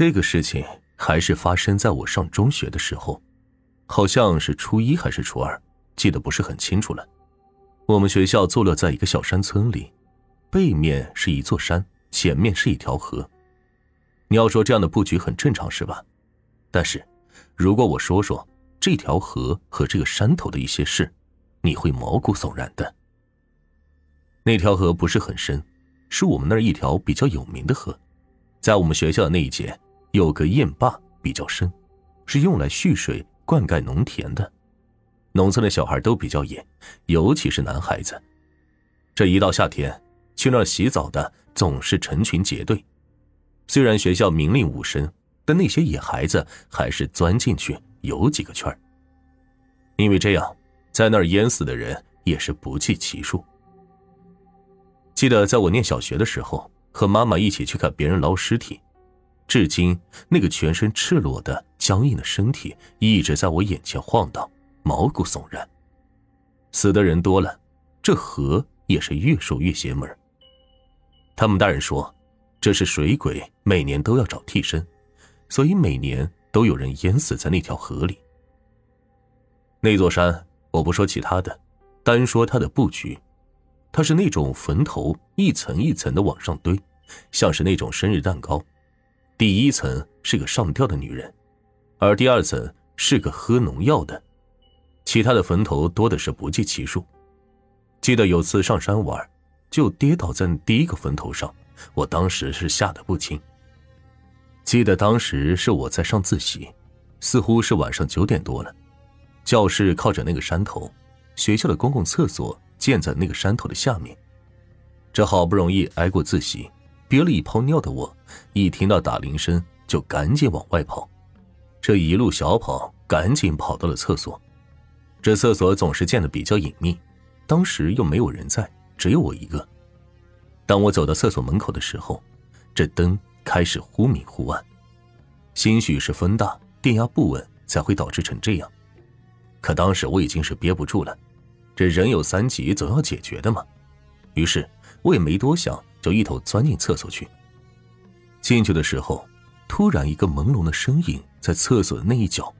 这个事情还是发生在我上中学的时候，好像是初一还是初二，记得不是很清楚了。我们学校坐落在一个小山村里，背面是一座山，前面是一条河。你要说这样的布局很正常是吧？但是，如果我说说这条河和这个山头的一些事，你会毛骨悚然的。那条河不是很深，是我们那儿一条比较有名的河，在我们学校的那一节有个堰坝比较深，是用来蓄水灌溉农田的。农村的小孩都比较野，尤其是男孩子。这一到夏天，去那儿洗澡的总是成群结队。虽然学校明令五声，但那些野孩子还是钻进去游几个圈因为这样，在那儿淹死的人也是不计其数。记得在我念小学的时候，和妈妈一起去看别人捞尸体，至今那个全身赤裸的僵硬的身体一直在我眼前晃荡。毛骨悚然，死的人多了，这河也是越说越邪门。他们大人说，这是水鬼每年都要找替身，所以每年都有人淹死在那条河里。那座山，我不说其他的，单说它的布局，它是那种坟头一层一层的往上堆，像是那种生日蛋糕。第一层是个上吊的女人，而第二层是个喝农药的。其他的坟头多的是不计其数。记得有次上山玩，就跌倒在第一个坟头上，我当时是吓得不轻。记得当时是我在上自习，似乎是晚上九点多了。教室靠着那个山头，学校的公共厕所建在那个山头的下面。这好不容易挨过自习，憋了一泡尿的我，一听到打铃声就赶紧往外跑。这一路小跑，赶紧跑到了厕所。这厕所总是建的比较隐秘，当时又没有人在，只有我一个。当我走到厕所门口的时候，这灯开始忽明忽暗，兴许是风大、电压不稳才会导致成这样。可当时我已经是憋不住了，这人有三急，总要解决的嘛。于是我也没多想，就一头钻进厕所去。进去的时候，突然一个朦胧的身影在厕所的那一角，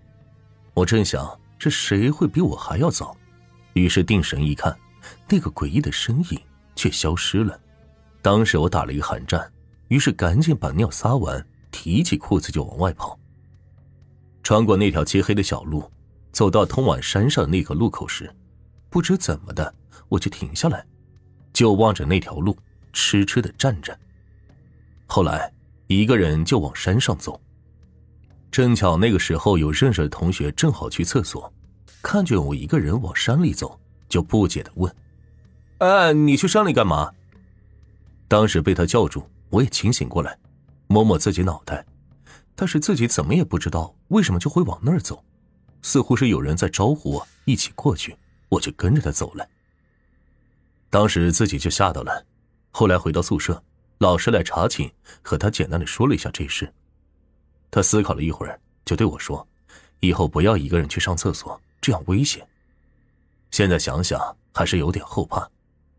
我正想。这谁会比我还要早？于是定神一看，那个诡异的身影却消失了。当时我打了一个寒战，于是赶紧把尿撒完，提起裤子就往外跑。穿过那条漆黑的小路，走到通往山上的那个路口时，不知怎么的，我就停下来，就望着那条路，痴痴的站着。后来，一个人就往山上走。正巧那个时候有认识的同学正好去厕所，看见我一个人往山里走，就不解的问：“哎，你去山里干嘛？”当时被他叫住，我也清醒过来，摸摸自己脑袋，但是自己怎么也不知道为什么就会往那儿走，似乎是有人在招呼我一起过去，我就跟着他走了。当时自己就吓到了，后来回到宿舍，老师来查寝，和他简单的说了一下这事。他思考了一会儿，就对我说：“以后不要一个人去上厕所，这样危险。”现在想想还是有点后怕，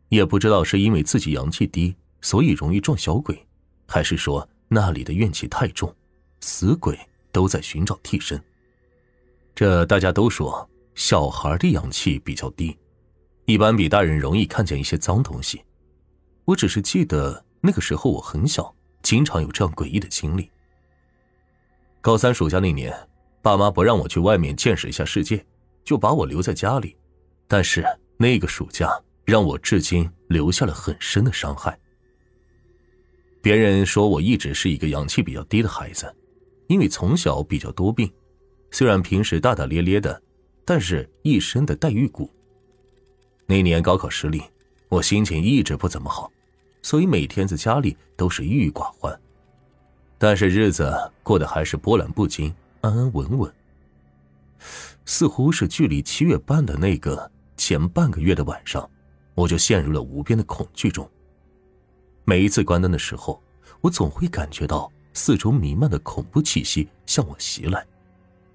也不知道是因为自己阳气低，所以容易撞小鬼，还是说那里的怨气太重，死鬼都在寻找替身。这大家都说小孩的阳气比较低，一般比大人容易看见一些脏东西。我只是记得那个时候我很小，经常有这样诡异的经历。高三暑假那年，爸妈不让我去外面见识一下世界，就把我留在家里。但是那个暑假让我至今留下了很深的伤害。别人说我一直是一个阳气比较低的孩子，因为从小比较多病，虽然平时大大咧咧的，但是一身的带玉骨。那年高考失利，我心情一直不怎么好，所以每天在家里都是郁郁寡欢。但是日子过得还是波澜不惊，安安稳稳。似乎是距离七月半的那个前半个月的晚上，我就陷入了无边的恐惧中。每一次关灯的时候，我总会感觉到四周弥漫的恐怖气息向我袭来，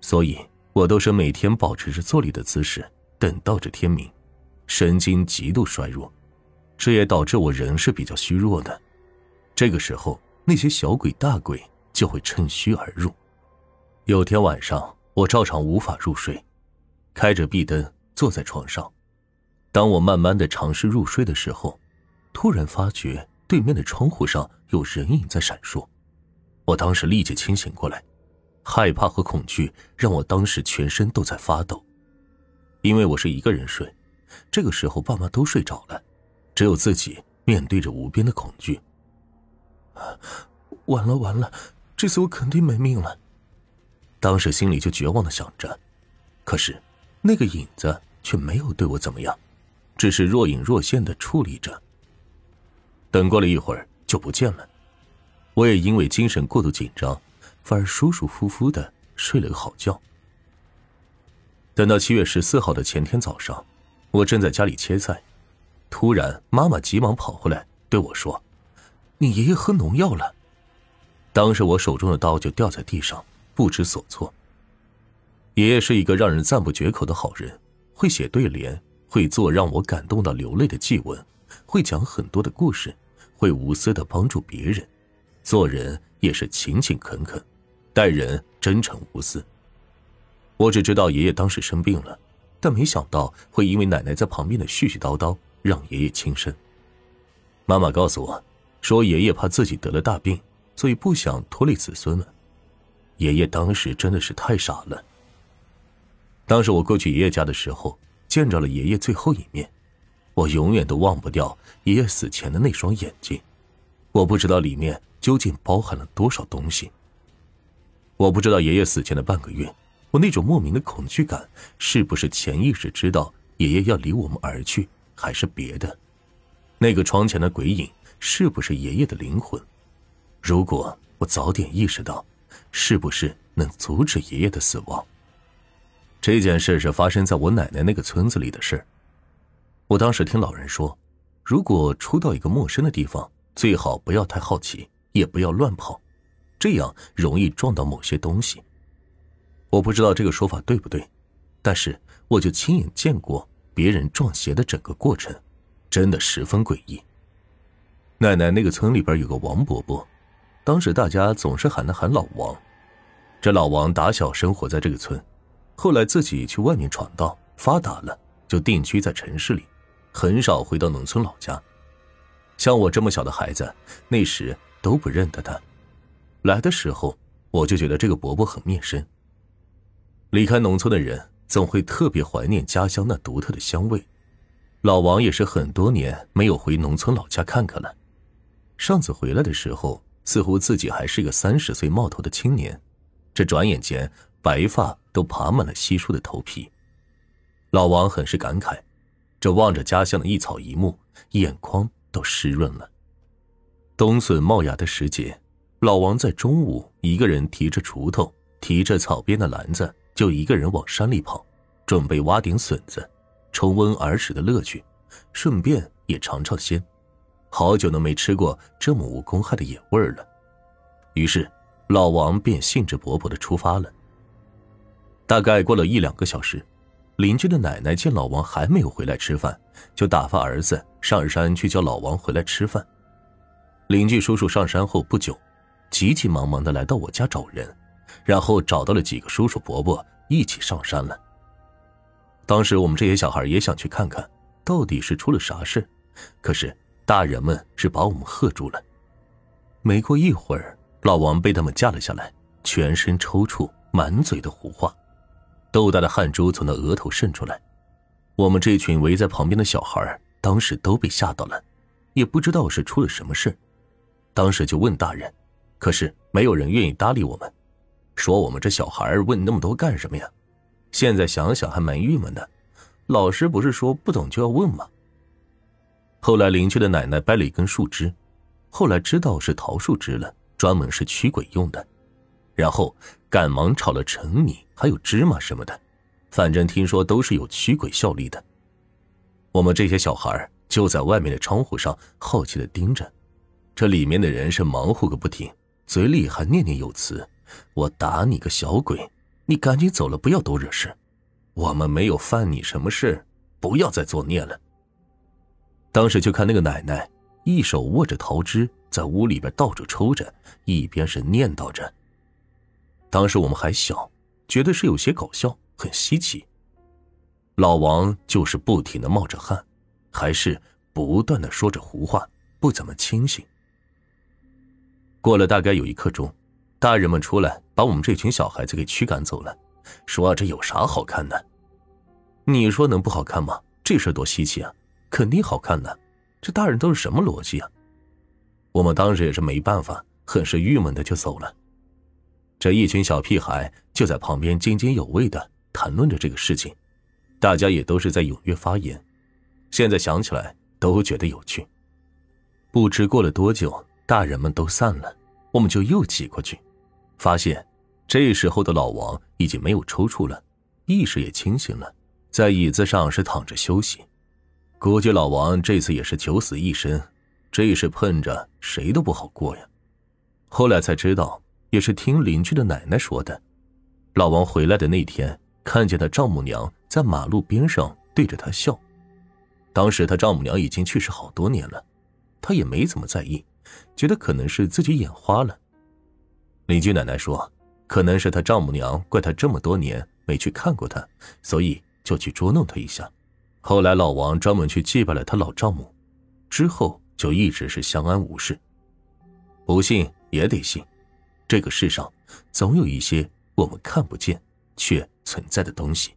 所以我都是每天保持着坐立的姿势，等到着天明，神经极度衰弱，这也导致我人是比较虚弱的。这个时候。那些小鬼、大鬼就会趁虚而入。有天晚上，我照常无法入睡，开着壁灯坐在床上。当我慢慢的尝试入睡的时候，突然发觉对面的窗户上有人影在闪烁。我当时立即清醒过来，害怕和恐惧让我当时全身都在发抖。因为我是一个人睡，这个时候爸妈都睡着了，只有自己面对着无边的恐惧。完了完了，这次我肯定没命了。当时心里就绝望的想着，可是那个影子却没有对我怎么样，只是若隐若现的矗立着。等过了一会儿就不见了，我也因为精神过度紧张，反而舒舒服服的睡了个好觉。等到七月十四号的前天早上，我正在家里切菜，突然妈妈急忙跑回来对我说：“你爷爷喝农药了。”当时我手中的刀就掉在地上，不知所措。爷爷是一个让人赞不绝口的好人，会写对联，会做让我感动到流泪的祭文，会讲很多的故事，会无私的帮助别人，做人也是勤勤恳恳，待人真诚无私。我只知道爷爷当时生病了，但没想到会因为奶奶在旁边的絮絮叨叨，让爷爷轻生。妈妈告诉我，说爷爷怕自己得了大病，所以不想拖累子孙们。爷爷当时真的是太傻了。当时我过去爷爷家的时候，见着了爷爷最后一面，我永远都忘不掉爷爷死前的那双眼睛。我不知道里面究竟包含了多少东西。我不知道爷爷死前的半个月。我那种莫名的恐惧感，是不是潜意识知道爷爷要离我们而去，还是别的？那个窗前的鬼影，是不是爷爷的灵魂？如果我早点意识到，是不是能阻止爷爷的死亡？这件事是发生在我奶奶那个村子里的事我当时听老人说，如果出到一个陌生的地方，最好不要太好奇，也不要乱跑，这样容易撞到某些东西。我不知道这个说法对不对，但是我就亲眼见过别人撞邪的整个过程，真的十分诡异。奶奶那个村里边有个王伯伯，当时大家总是喊他喊老王。这老王打小生活在这个村，后来自己去外面闯荡发达了，就定居在城市里，很少回到农村老家。像我这么小的孩子，那时都不认得他。来的时候，我就觉得这个伯伯很面生。离开农村的人总会特别怀念家乡那独特的香味。老王也是很多年没有回农村老家看看了。上次回来的时候，似乎自己还是个三十岁冒头的青年，这转眼间白发都爬满了稀疏的头皮。老王很是感慨，这望着家乡的一草一木，眼眶都湿润了。冬笋冒芽的时节，老王在中午一个人提着锄头，提着草编的篮子。就一个人往山里跑，准备挖点笋子，重温儿时的乐趣，顺便也尝尝鲜。好久都没吃过这么无公害的野味了。于是，老王便兴致勃勃的出发了。大概过了一两个小时，邻居的奶奶见老王还没有回来吃饭，就打发儿子上山去叫老王回来吃饭。邻居叔叔上山后不久，急急忙忙的来到我家找人。然后找到了几个叔叔伯伯，一起上山了。当时我们这些小孩也想去看看，到底是出了啥事，可是大人们是把我们喝住了。没过一会儿，老王被他们架了下来，全身抽搐，满嘴的胡话，豆大的汗珠从他额头渗出来。我们这群围在旁边的小孩，当时都被吓到了，也不知道是出了什么事，当时就问大人，可是没有人愿意搭理我们。说我们这小孩问那么多干什么呀？现在想想还蛮郁闷的。老师不是说不懂就要问吗？后来邻居的奶奶掰了一根树枝，后来知道是桃树枝了，专门是驱鬼用的。然后赶忙炒了陈米，还有芝麻什么的，反正听说都是有驱鬼效力的。我们这些小孩就在外面的窗户上好奇的盯着，这里面的人是忙活个不停，嘴里还念念有词。我打你个小鬼！你赶紧走了，不要多惹事。我们没有犯你什么事，不要再作孽了。当时就看那个奶奶，一手握着桃枝，在屋里边到处抽着，一边是念叨着。当时我们还小，觉得是有些搞笑，很稀奇。老王就是不停的冒着汗，还是不断的说着胡话，不怎么清醒。过了大概有一刻钟，大人们出来把我们这群小孩子给驱赶走了，说啊这有啥好看的？你说能不好看吗？这事多稀奇啊，肯定好看的。这大人都是什么逻辑啊？我们当时也是没办法，很是郁闷的就走了。这一群小屁孩就在旁边津津有味的谈论着这个事情，大家也都是在踊跃发言。现在想起来都觉得有趣。不知过了多久，大人们都散了，我们就又挤过去，发现这时候的老王已经没有抽搐了，意识也清醒了，在椅子上是躺着休息。估计老王这次也是九死一生，这事碰着谁都不好过呀。后来才知道，也是听邻居的奶奶说的。老王回来的那天，看见他丈母娘在马路边上对着他笑。当时他丈母娘已经去世好多年了，他也没怎么在意，觉得可能是自己眼花了。邻居奶奶说，可能是他丈母娘怪他这么多年没去看过他，所以就去捉弄他一下。后来老王专门去祭拜了他老丈母，之后就一直是相安无事。不信也得信，这个世上总有一些我们看不见却存在的东西。